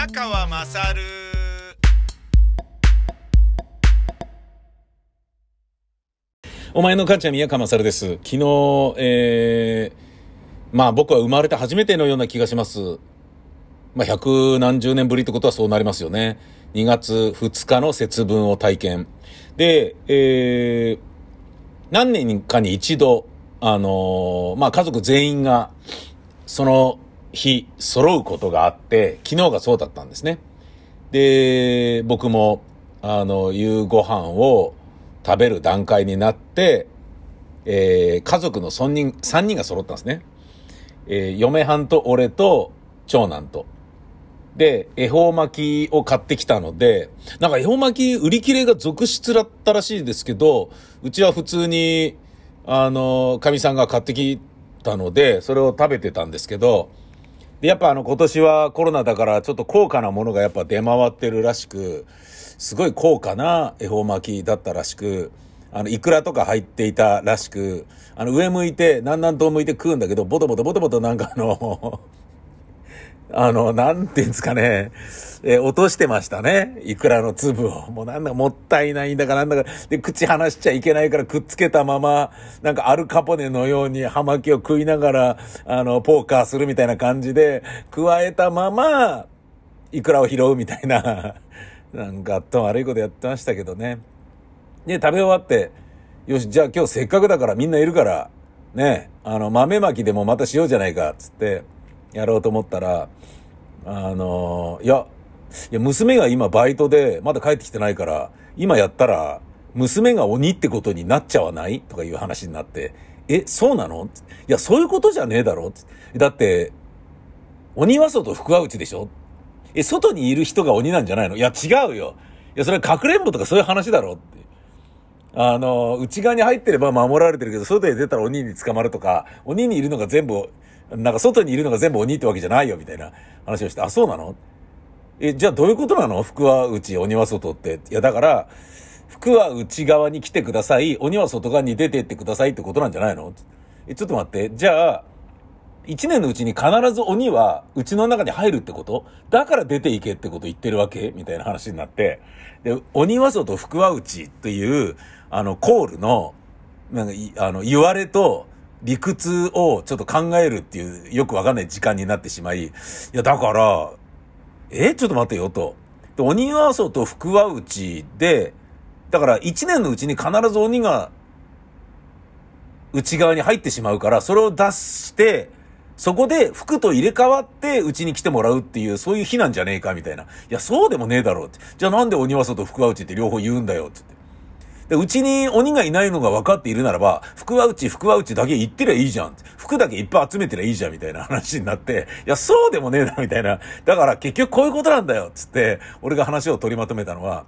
宮川まさるお前の母ちゃん宮川勝です。昨日、えー、まあ僕は生まれて初めてのような気がします。まあ百何十年ぶりってことはそうなりますよね。2月2日の節分を体験。で、えー、何年かに一度、あのーまあ家族全員が、その日揃うことがあって、昨日がそうだったんですね。で、僕も、あの、夕ご飯を食べる段階になって、えー家族の3人、三人が揃ったんですね。えー嫁はんと俺と長男と。で、恵方巻きを買ってきたので、なんか恵方巻き売り切れが続出だったらしいですけど、うちは普通に、あの、かみさんが買ってきたので、それを食べてたんですけど、で、やっぱあの今年はコロナだからちょっと高価なものがやっぱ出回ってるらしく、すごい高価な恵方巻きだったらしく、あの、イクラとか入っていたらしく、あの、上向いて、南南東向いて食うんだけど、ボトボトボトボトなんかあの、あの、なんていうんですかね、えー落としてましたね。イクラの粒を。もうなんだ、もったいないんだからなんだか。で、口離しちゃいけないからくっつけたまま、なんかアルカポネのように葉巻を食いながら、あの、ポーカーするみたいな感じで、加えたまま、イクラを拾うみたいな、なんかあっと悪いことやってましたけどね。で、食べ終わって、よし、じゃあ今日せっかくだからみんないるから、ね、あの、豆まきでもまたしようじゃないか、つって、やろうと思ったら、あの、いや、いや、娘が今バイトで、まだ帰ってきてないから、今やったら、娘が鬼ってことになっちゃわない？とかいう話になって、え、そうなの？いや、そういうことじゃねえだろ？だって、鬼は外、福は内でしょ？え、外にいる人が鬼なんじゃないの？いや、違うよ。いや、それはかくれんぼとかそういう話だろ？って。あの、内側に入ってれば守られてるけど、外へ出たら鬼に捕まるとか、鬼にいるのが全部、なんか外にいるのが全部鬼ってわけじゃないよ、みたいな話をして、あ、そうなの？え、じゃあどういうことなの？福は内、鬼は外って。いや、だから、福は内側に来てください、鬼は外側に出てってくださいってことなんじゃないの？え、ちょっと待って。じゃあ、一年のうちに必ず鬼はうちの中に入るってこと？だから出ていけってこと言ってるわけ？みたいな話になって。で、鬼は外、福は内っていう、あの、コールの、なんか、あの、言われと、理屈をちょっと考えるっていう、よくわかんない時間になってしまい、いや、だから、えちょっと待ってよと。で、鬼は外、福は内で、だから一年のうちに必ず鬼が内側に入ってしまうから、それを出して、そこで服と入れ替わってうちに来てもらうっていう、そういう日なんじゃねえかみたいな。いや、そうでもねえだろうって。じゃあなんで鬼は外、福は内って両方言うんだよってって。で、うちに鬼がいないのが分かっているならば、福は内、福は内だけ言ってりゃいいじゃん。服だけいっぱい集めてりゃいいじゃん、みたいな話になって、いや、そうでもねえな、みたいな。だから結局こういうことなんだよ、つって、俺が話を取りまとめたのは、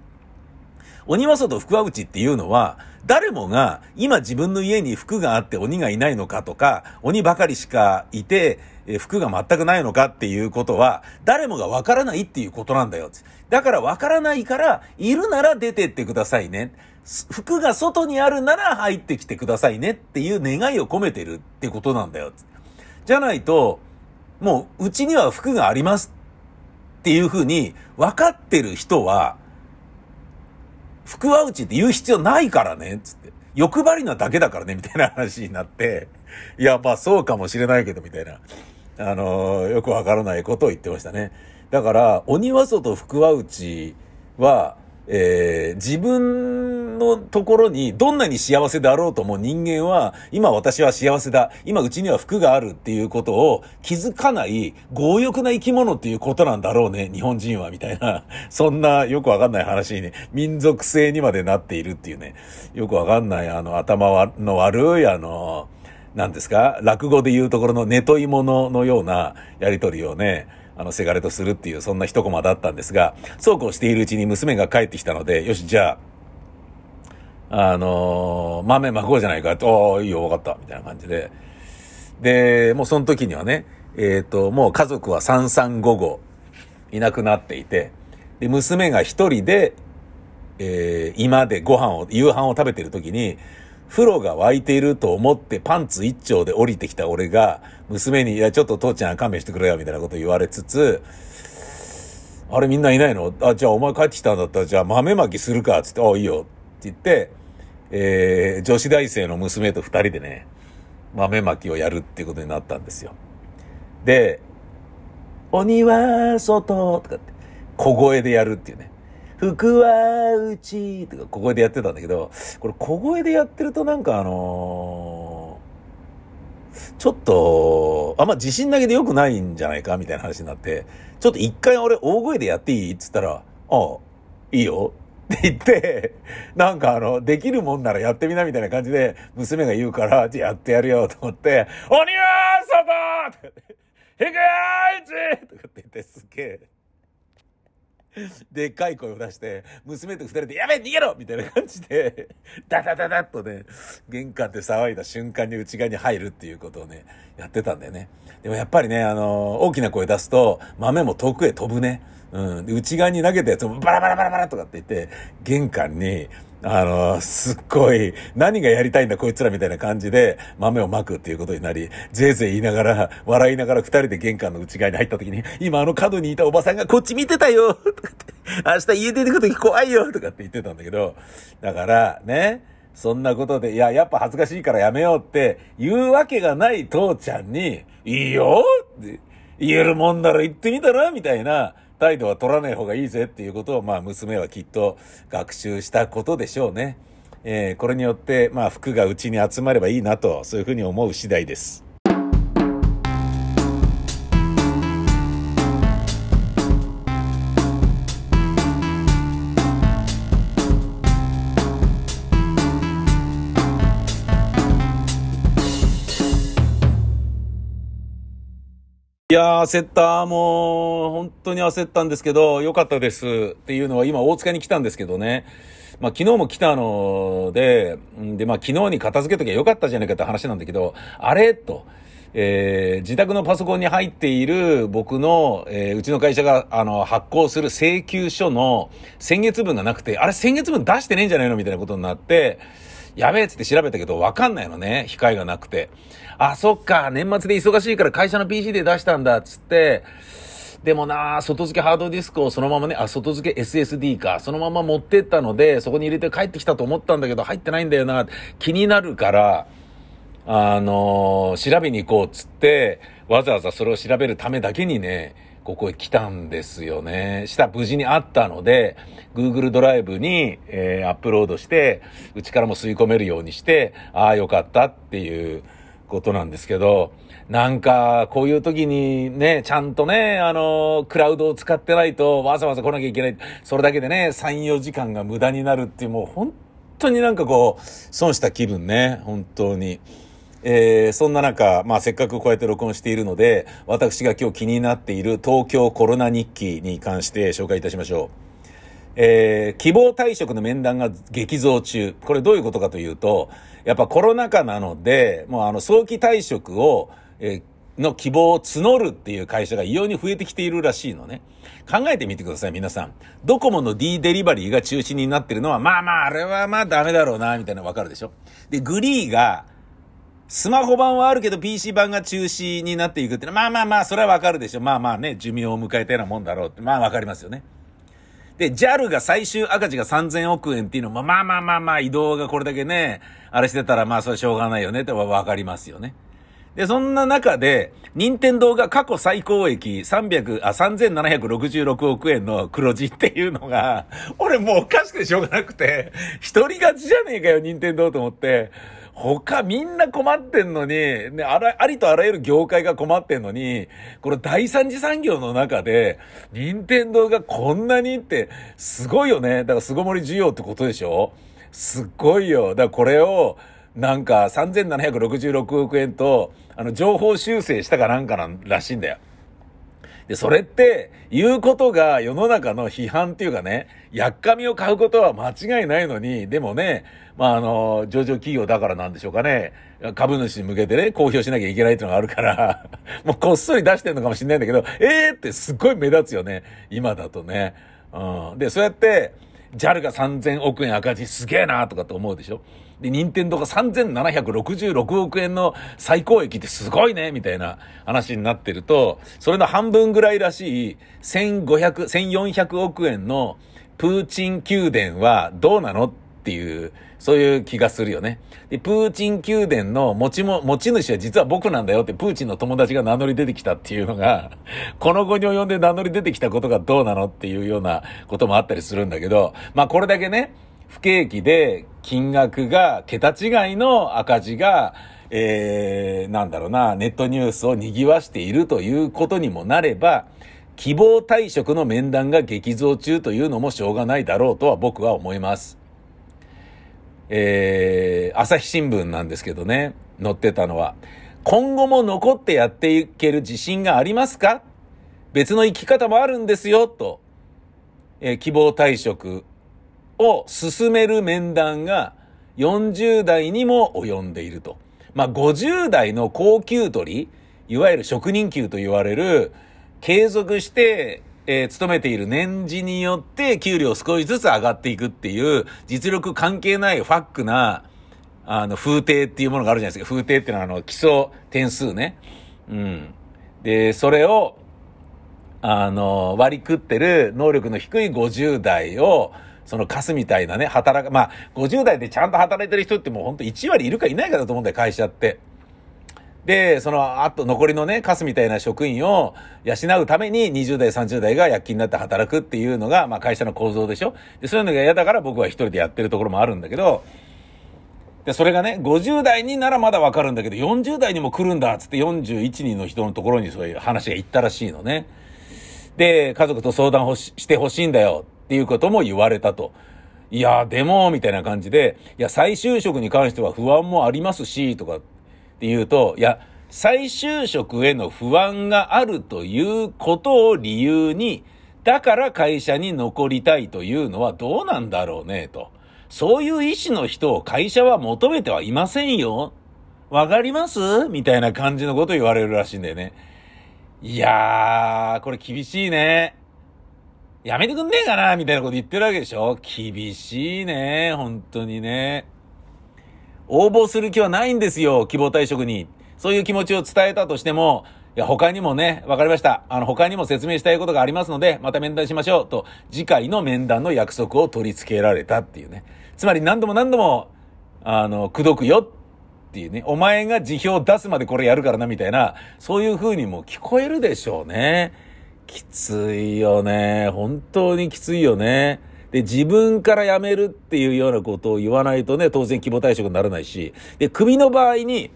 鬼は外、福は内っていうのは、誰もが今自分の家に服があって鬼がいないのかとか、鬼ばかりしかいて、え服が全くないのかっていうことは、誰もがわからないっていうことなんだよ。だからわからないから、いるなら出てってくださいね。服が外にあるなら入ってきてくださいねっていう願いを込めてるってことなんだよ。じゃないと、もう、うちには服がありますっていうふうに分かってる人は、福は内って言う必要ないからね、つって。欲張りなだけだからね、みたいな話になって、いや、まあそうかもしれないけど、みたいな。あのーよくわからないことを言ってましたね。だから、鬼は外、福は内は、えー自分のところにどんなに幸せであろうとも人間は、今私は幸せだ、今うちには服があるっていうことを気づかない強欲な生き物っていうことなんだろうね、日本人は、みたいな、そんなよくわかんない話にね、民族性にまでなっているっていうね、よくわかんない、あの、頭の悪い、あの、なんですか？落語で言うところのネトイモノのようなやりとりをね、あの、せがれとするっていう、そんな一コマだったんですが、そうこうしているうちに娘が帰ってきたので、よし、じゃあ、あのー豆まこうじゃないかって、おいいよ、わかった、みたいな感じで。で、もうその時にはね、えっ、と、もう家族は三三五五いなくなっていて、で、娘が一人で、えー今でご飯を、夕飯を食べてる時に、風呂が沸いていると思ってパンツ一丁で降りてきた俺が、娘に、いや、ちょっと父ちゃん勘弁してくれよ、みたいなこと言われつつ、あれみんないないの？あ、じゃあお前帰ってきたんだったら、じゃあ豆まきするかつって、あ、いいよ。って言って、えー、女子大生の娘と二人でね、豆まきをやるっていうことになったんですよ。で、鬼は外とかって、小声でやるっていうね。服は内とか小声でやってたんだけど、これ小声でやってるとなんかあのー、ちょっと、あんま自信投げで良くないんじゃないかみたいな話になって、ちょっと一回俺大声でやっていい？っつったら、ああ、いいよって言って、なんかあの、できるもんならやってみなみたいな感じで、娘が言うから、じゃあやってやるよと思って、鬼は外とかって、ひくーいちとかって言って、すげえ。でっかい声を出して、娘と二人で、やべえ逃げろみたいな感じで、ダダダダッとね、玄関で騒いだ瞬間に内側に入るっていうことをね、やってたんだよね。でもやっぱりね、あの、大きな声出すと、豆も遠くへ飛ぶね。うん。内側に投げたやつもバラバラバラバラとかって言って、玄関に、あの、すっごい、何がやりたいんだこいつらみたいな感じで豆をまくっていうことになり、ぜいぜい言いながら、笑いながら二人で玄関の内側に入った時に、今あの角にいたおばさんがこっち見てたよとかって、明日家出てく時怖いよとかって言ってたんだけど、だから、ね、そんなことで、いや、やっぱ恥ずかしいからやめようって言うわけがない父ちゃんに、いいよって言えるもんなら言ってみたらみたいな、態度は取らない方がいいぜっていうことを、まあ、娘はきっと学習したことでしょうね。えー、これによって、まあ、服がうちに集まればいいなと、そういうふうに思う次第です。いやー、焦った。もう、本当に焦ったんですけど、良かったです。っていうのは今、大塚に来たんですけどね。まあ、昨日も来たので、で、まあ、昨日に片付けときゃよかったじゃないかって話なんだけど、あれ？と。えー、自宅のパソコンに入っている僕の、えー、うちの会社が、あの、発行する請求書の先月分がなくて、あれ先月分出してねえんじゃないの？みたいなことになって、やべえっつって調べたけど、わかんないのね。控えがなくて。あ、そっか、年末で忙しいから会社の PC で出したんだ、っつって、でもな外付けハードディスクをそのままね、あ、外付け SSD か、そのまま持ってったので、そこに入れて帰ってきたと思ったんだけど、入ってないんだよな、気になるから、あのー、調べに行こうっつって、わざわざそれを調べるためだけにね、ここへ来たんですよね。した無事にあったので、Google ドライブに、えー、アップロードして、うちからも吸い込めるようにして、ああ、よかったっていうことなんですけど、なんか、こういう時にね、ちゃんとね、あの、クラウドを使ってないと、わざわざ来なきゃいけない。それだけでね、3、4時間が無駄になるっていう、もう本当になんかこう、損した気分ね、本当に。えー、そんな中、まあ、せっかくこうやって録音しているので、私が今日気になっている東京コロナ日記に関して紹介いたしましょう。えー、希望退職の面談が激増中。これどういうことかというと、やっぱコロナ禍なので、もうあの、早期退職を、えー、の希望を募るっていう会社が異様に増えてきているらしいのね。考えてみてください、皆さん。ドコモの D デリバリーが中止になってるのは、まあまあ、あれはまあダメだろうな、みたいなわかるでしょ。で、グリーが、スマホ版はあるけど PC 版が中止になっていくってのは、まあまあまあ、それはわかるでしょ。まあまあね、寿命を迎えたようなもんだろうって、まあわかりますよね。で、JAL が最終赤字が3000億円っていうのも、まあまあまあまあ、移動がこれだけね、あれしてたら、まあそれしょうがないよねってわかりますよね。で、そんな中で、任天堂が過去最高益300、あ、3766億円の黒字っていうのが、俺もうおかしくてしょうがなくて、一人勝ちじゃねえかよ、任天堂と思って、他みんな困ってんのに、ね、あら、ありとあらゆる業界が困ってんのに、この第三次産業の中で、任天堂がこんなにって、すごいよね。だから巣ごもり需要ってことでしょ？すっごいよ。だからこれを、なんか3766億円と、あの、情報修正したかなんかなんらしいんだよ。で、それって、言うことが世の中の批判っていうかね、やっかみを買うことは間違いないのに、でもね、まあ、あの、上場企業だからなんでしょうかね、株主に向けてね、公表しなきゃいけないっていうのがあるから、もうこっそり出してるのかもしれないんだけど、えーってすっごい目立つよね、今だとね。うん。で、そうやって、JAL が3000億円赤字すげえなとかって思うでしょ？で、任天堂が3766億円の最高益ってすごいねみたいな話になってると、それの半分ぐらいらしい1500、1400億円のプーチン宮殿はどうなの？っていう、そういう気がするよね。で、プーチン宮殿の持ちも、持ち主は実は僕なんだよってプーチンの友達が名乗り出てきたっていうのが、この後に及んで名乗り出てきたことがどうなのっていうようなこともあったりするんだけど、まあこれだけね、不景気で金額が桁違いの赤字が、えー、なんだろうな、ネットニュースを賑わしているということにもなれば、希望退職の面談が激増中というのもしょうがないだろうとは僕は思います。えー、朝日新聞なんですけどね、載ってたのは、今後も残ってやっていける自信がありますか？別の生き方もあるんですよ、と、えー、希望退職を進める面談が40代にも及んでいると。まあ、50代の高級取り、いわゆる職人級と言われる、継続してえー、勤めている年次によって給料少しずつ上がっていくっていう、実力関係ないファックな、あの、風艇っていうものがあるじゃないですか。風艇っていうのはあの、基礎点数ね。うん。で、それを、あの、割り食ってる能力の低い50代を、そのカスみたいなね、働く、まあ、50代でちゃんと働いてる人ってもうほんと1割いるかいないかだと思うんだよ、会社って。で、その、あと残りのね、カスみたいな職員を養うために20代、30代が躍起になって働くっていうのが、まあ会社の構造でしょ？で、そういうのが嫌だから僕は一人でやってるところもあるんだけど、で、それがね、50代にならまだわかるんだけど、40代にも来るんだっつって41人の人のところにそういう話が行ったらしいのね。で、家族と相談してほしいんだよっていうことも言われたと。いや、でも、みたいな感じで、いや、再就職に関しては不安もありますし、とかっていうと、いや、再就職への不安があるということを理由に、だから会社に残りたいというのはどうなんだろうね、と。そういう意思の人を会社は求めてはいませんよ。わかります？みたいな感じのこと言われるらしいんだよね。いやー、これ厳しいね。やめてくんねえかな？みたいなこと言ってるわけでしょ？厳しいね。本当にね。応募する気はないんですよ、希望退職に。そういう気持ちを伝えたとしても、いや、他にもね、わかりました。あの、他にも説明したいことがありますので、また面談しましょう。と、次回の面談の約束を取り付けられたっていうね。つまり何度も何度も、あの、口説くよっていうね。お前が辞表を出すまでこれやるからな、みたいな、そういう風にも聞こえるでしょうね。きついよね。本当にきついよね。で、自分から辞めるっていうようなことを言わないとね、当然規模退職にならないし、で、首の場合に、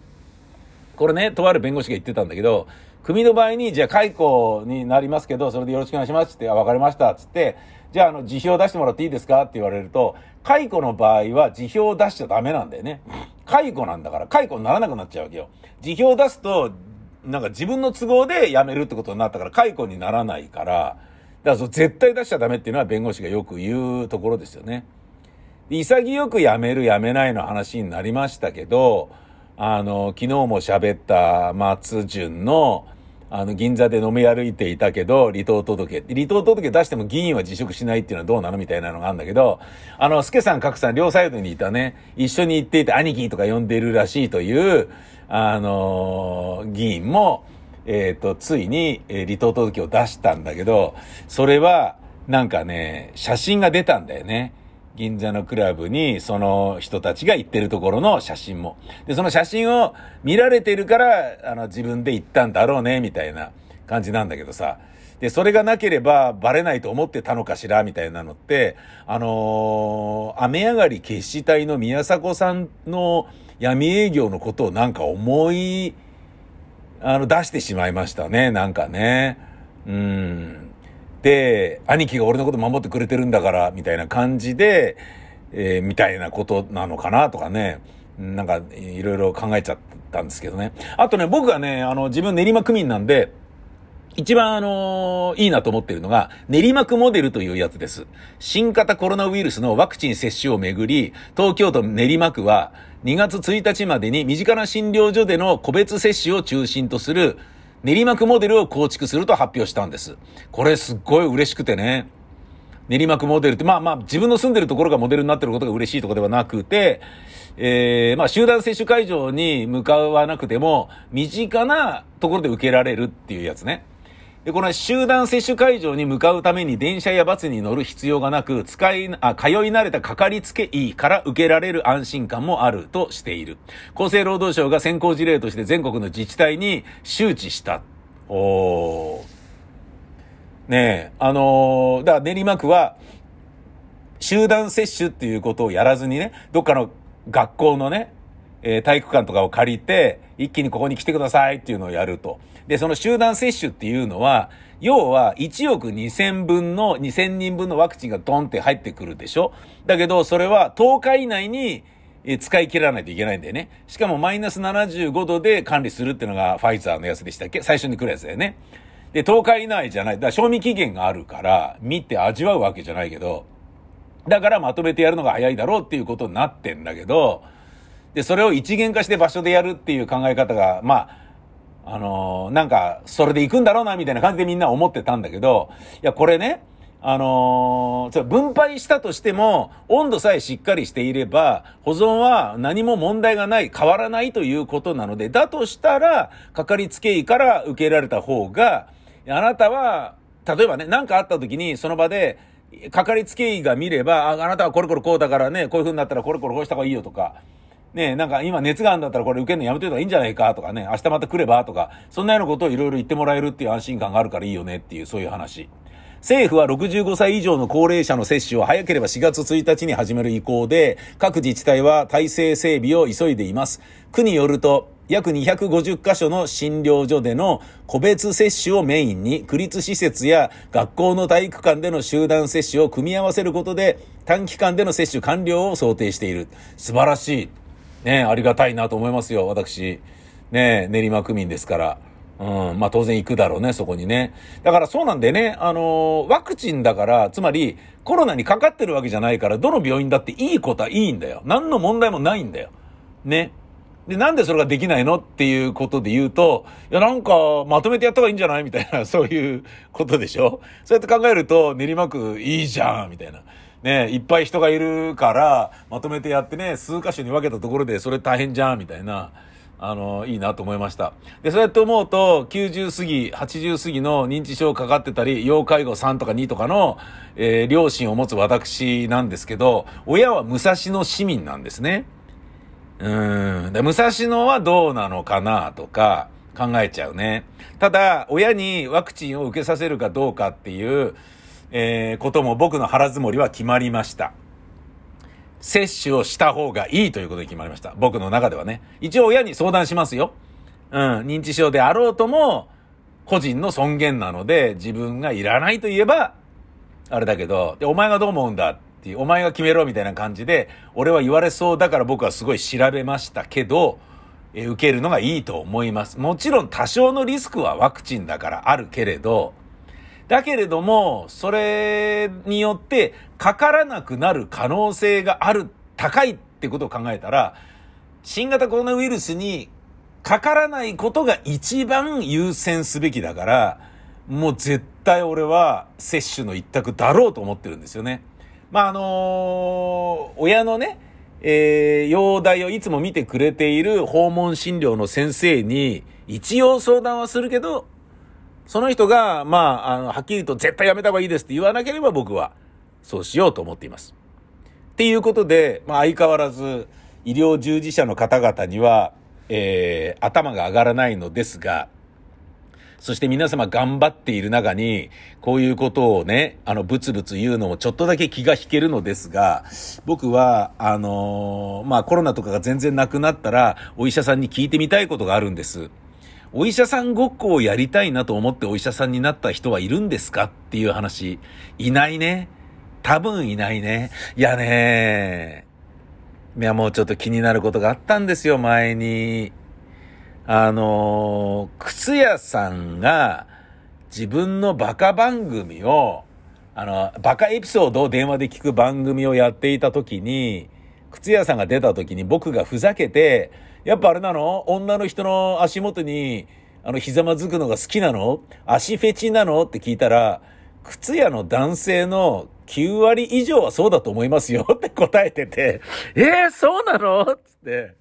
これね、とある弁護士が言ってたんだけど、組の場合に、じゃあ解雇になりますけど、それでよろしくお願いしますって、あ、わかりました、つって、じゃあ、あの、辞表を出してもらっていいですかって言われると、解雇の場合は辞表を出しちゃダメなんだよね。解雇なんだから、解雇にならなくなっちゃうわけよ。辞表を出すと、なんか自分の都合で辞めるってことになったから、解雇にならないから、だからそ絶対出しちゃダメっていうのは弁護士がよく言うところですよね。潔く辞める辞めないの話になりましたけど、あの、昨日も喋った松潤の、あの、銀座で飲み歩いていたけど、離党届。離党届出しても議員は辞職しないっていうのはどうなのみたいなのがあるんだけど、あの、助さん、角さん、両サイドにいたね、一緒に行っていて兄貴とか呼んでいるらしいという、あの、議員も、えっ、ー、と、ついに、えー、離党届を出したんだけど、それは、なんかね、写真が出たんだよね。銀座のクラブに、その人たちが行ってるところの写真も。で、その写真を見られてるから、あの、自分で行ったんだろうね、みたいな感じなんだけどさ。で、それがなければバレないと思ってたのかしらみたいなのって、あのー、雨上がり決死隊の宮迫さんの闇営業のことをなんか思いあの、出してしまいましたね、なんかね。うん。で、兄貴が俺のこと守ってくれてるんだから、みたいな感じで、えー、みたいなことなのかな、とかね。なんか、いろいろ考えちゃったんですけどね。あとね、僕がね、あの、自分練馬区民なんで、一番あのー、いいなと思ってるのが、練馬区モデルというやつです。新型コロナウイルスのワクチン接種をめぐり、東京都練馬区は2月1日までに身近な診療所での個別接種を中心とする練馬区モデルを構築すると発表したんです。これすっごい嬉しくてね。練馬区モデルって、まあまあ自分の住んでるところがモデルになってることが嬉しいところではなくて、えー、まあ集団接種会場に向かわなくても、身近なところで受けられるっていうやつね。で、この集団接種会場に向かうために電車やバスに乗る必要がなく、使い、あ、通い慣れたかかりつけ医から受けられる安心感もあるとしている。厚生労働省が先行事例として全国の自治体に周知した。おー。ねえ、あのー、だから練馬区は、集団接種っていうことをやらずにね、どっかの学校のね、えー、体育館とかを借りて、一気にここに来てくださいっていうのをやると。で、その集団接種っていうのは、要は1億2000分の、2000人分のワクチンがドンって入ってくるでしょ？だけど、それは10日以内に、使い切らないといけないんだよね。しかもマイナス75度で管理するっていうのがファイザーのやつでしたっけ？最初に来るやつだよね。で、10日以内じゃない。だから賞味期限があるから、見て味わうわけじゃないけど、だからまとめてやるのが早いだろうっていうことになってんだけど、で、それを一元化して場所でやるっていう考え方が、まあ、あのー、なんか、それで行くんだろうな、みたいな感じでみんな思ってたんだけど、いや、これね、あのー、分配したとしても、温度さえしっかりしていれば、保存は何も問題がない、変わらないということなので、だとしたら、かかりつけ医から受けられた方が、あなたは、例えばね、何かあった時に、その場で、かかりつけ医が見れば、あ、あなたはこれこれこうだからね、こういう風になったらこれこれこうした方がいいよとか、ねなんか今熱があるんだったらこれ受けるのやめといた方がいいんじゃないかとかね、明日また来ればとか、そんなようなことをいろいろ言ってもらえるっていう安心感があるからいいよねっていう、そういう話。政府は65歳以上の高齢者の接種を早ければ4月1日に始める意向で、各自治体は体制整備を急いでいます。区によると、約250カ所の診療所での個別接種をメインに、区立施設や学校の体育館での集団接種を組み合わせることで、短期間での接種完了を想定している。素晴らしい。ねありがたいなと思いますよ、私。ね練馬区民ですから。うん、まあ当然行くだろうね、そこにね。だからそうなんでね、あのー、ワクチンだから、つまりコロナにかかってるわけじゃないから、どの病院だっていいことはいいんだよ。何の問題もないんだよ。ね。で、なんでそれができないのっていうことで言うと、いや、なんか、まとめてやった方がいいんじゃないみたいな、そういうことでしょそうやって考えると、練馬区いいじゃんみたいな。ね、いっぱい人がいるから、まとめてやってね、数箇所に分けたところで、それ大変じゃんみたいな。あの、いいなと思いました。で、そうやって思うと、90過ぎ、80過ぎの認知症かかってたり、要介護3とか2とかの、えー、両親を持つ私なんですけど、親は武蔵野市民なんですね。うん。で、武蔵野はどうなのかなとか考えちゃうね。ただ、親にワクチンを受けさせるかどうかっていう、えー、ことも僕の腹積もりは決まりました。接種をした方がいいということで決まりました。僕の中ではね。一応親に相談しますよ。うん。認知症であろうとも、個人の尊厳なので、自分がいらないと言えば、あれだけど、で、お前がどう思うんだっていう、お前が決めろみたいな感じで、俺は言われそうだから僕はすごい調べましたけど、え受けるのがいいと思います。もちろん多少のリスクはワクチンだからあるけれど、だけれども、それによってかからなくなる可能性がある、高いってことを考えたら、新型コロナウイルスにかからないことが一番優先すべきだから、もう絶対俺は接種の一択だろうと思ってるんですよね。まあ、あのー、親のね、えー、容体をいつも見てくれている訪問診療の先生に、一応相談はするけど、その人が、まあ、あの、はっきりと絶対やめた方がいいですって言わなければ僕は、そうしようと思っています。っていうことで、まあ、相変わらず、医療従事者の方々には、えー、頭が上がらないのですが、そして皆様頑張っている中に、こういうことをね、あの、ブツブツ言うのもちょっとだけ気が引けるのですが、僕は、あのー、まあ、コロナとかが全然なくなったら、お医者さんに聞いてみたいことがあるんです。お医者さんごっこをやりたいなと思ってお医者さんになった人はいるんですかっていう話。いないね。多分いないね。いやねいや、もうちょっと気になることがあったんですよ、前に。あのー、靴屋さんが自分のバカ番組を、あの、バカエピソードを電話で聞く番組をやっていた時に、靴屋さんが出た時に僕がふざけて、やっぱあれなの？女の人の足元に、あの、ひざまずくのが好きなの？足フェチなの？って聞いたら、靴屋の男性の9割以上はそうだと思いますよ。って答えてて、えー、そうなの？つって、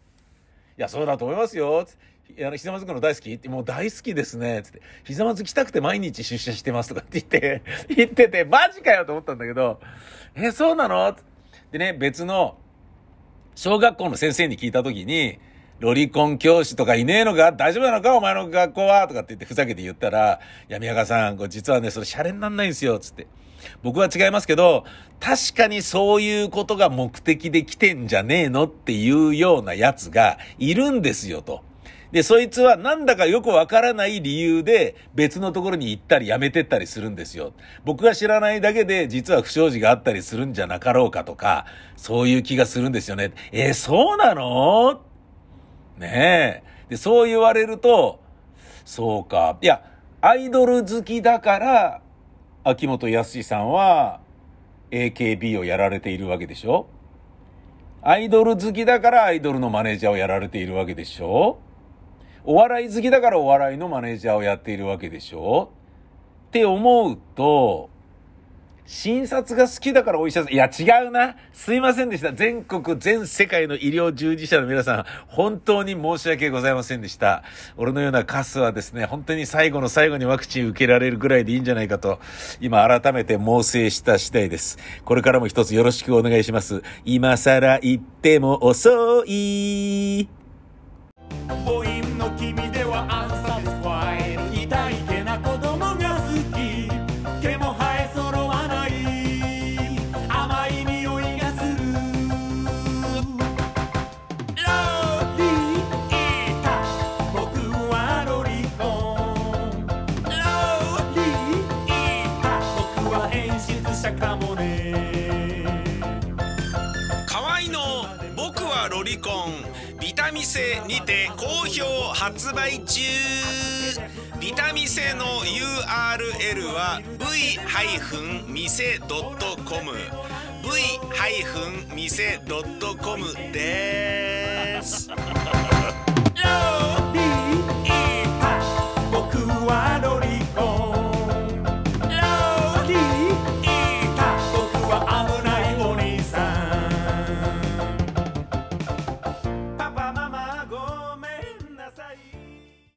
いや、そうだと思いますよ。つって。あの、ひざまずくの大好き？って、もう大好きですね。つって。ひざまずきたくて毎日出社してますとか って言って、言ってて、マジかよと思ったんだけど、え、そうなの？でね、別の、小学校の先生に聞いたときに、ロリコン教師とかいねえのか？大丈夫なのか？お前の学校は？とかって言ってふざけて言ったら、いや、宮川さん、これ実はね、それシャレになんないんですよ、つって。僕は違いますけど、確かにそういうことが目的で来てんじゃねえのっていうようなやつがいるんですよ、と。で、そいつはなんだかよくわからない理由で別のところに行ったり辞めてったりするんですよ。僕が知らないだけで実は不祥事があったりするんじゃなかろうかとか、そういう気がするんですよね。えー、そうなの？ねえ。で、そう言われると、そうか。いや、アイドル好きだから、秋元康さんは AKB をやられているわけでしょ？アイドル好きだからアイドルのマネージャーをやられているわけでしょ？お笑い好きだからお笑いのマネージャーをやっているわけでしょ？って思うと、診察が好きだからお医者さん。いや、違うな。すいませんでした。全国、全世界の医療従事者の皆さん、本当に申し訳ございませんでした。俺のようなカスはですね、本当に最後の最後にワクチン受けられるぐらいでいいんじゃないかと、今改めて猛省した次第です。これからも一つよろしくお願いします。今更言っても遅い。たかもね。河合の「僕はロリコン」ビタミンセにて好評発売中。ビタミンセの URL は v-mise.com v-mise.com です。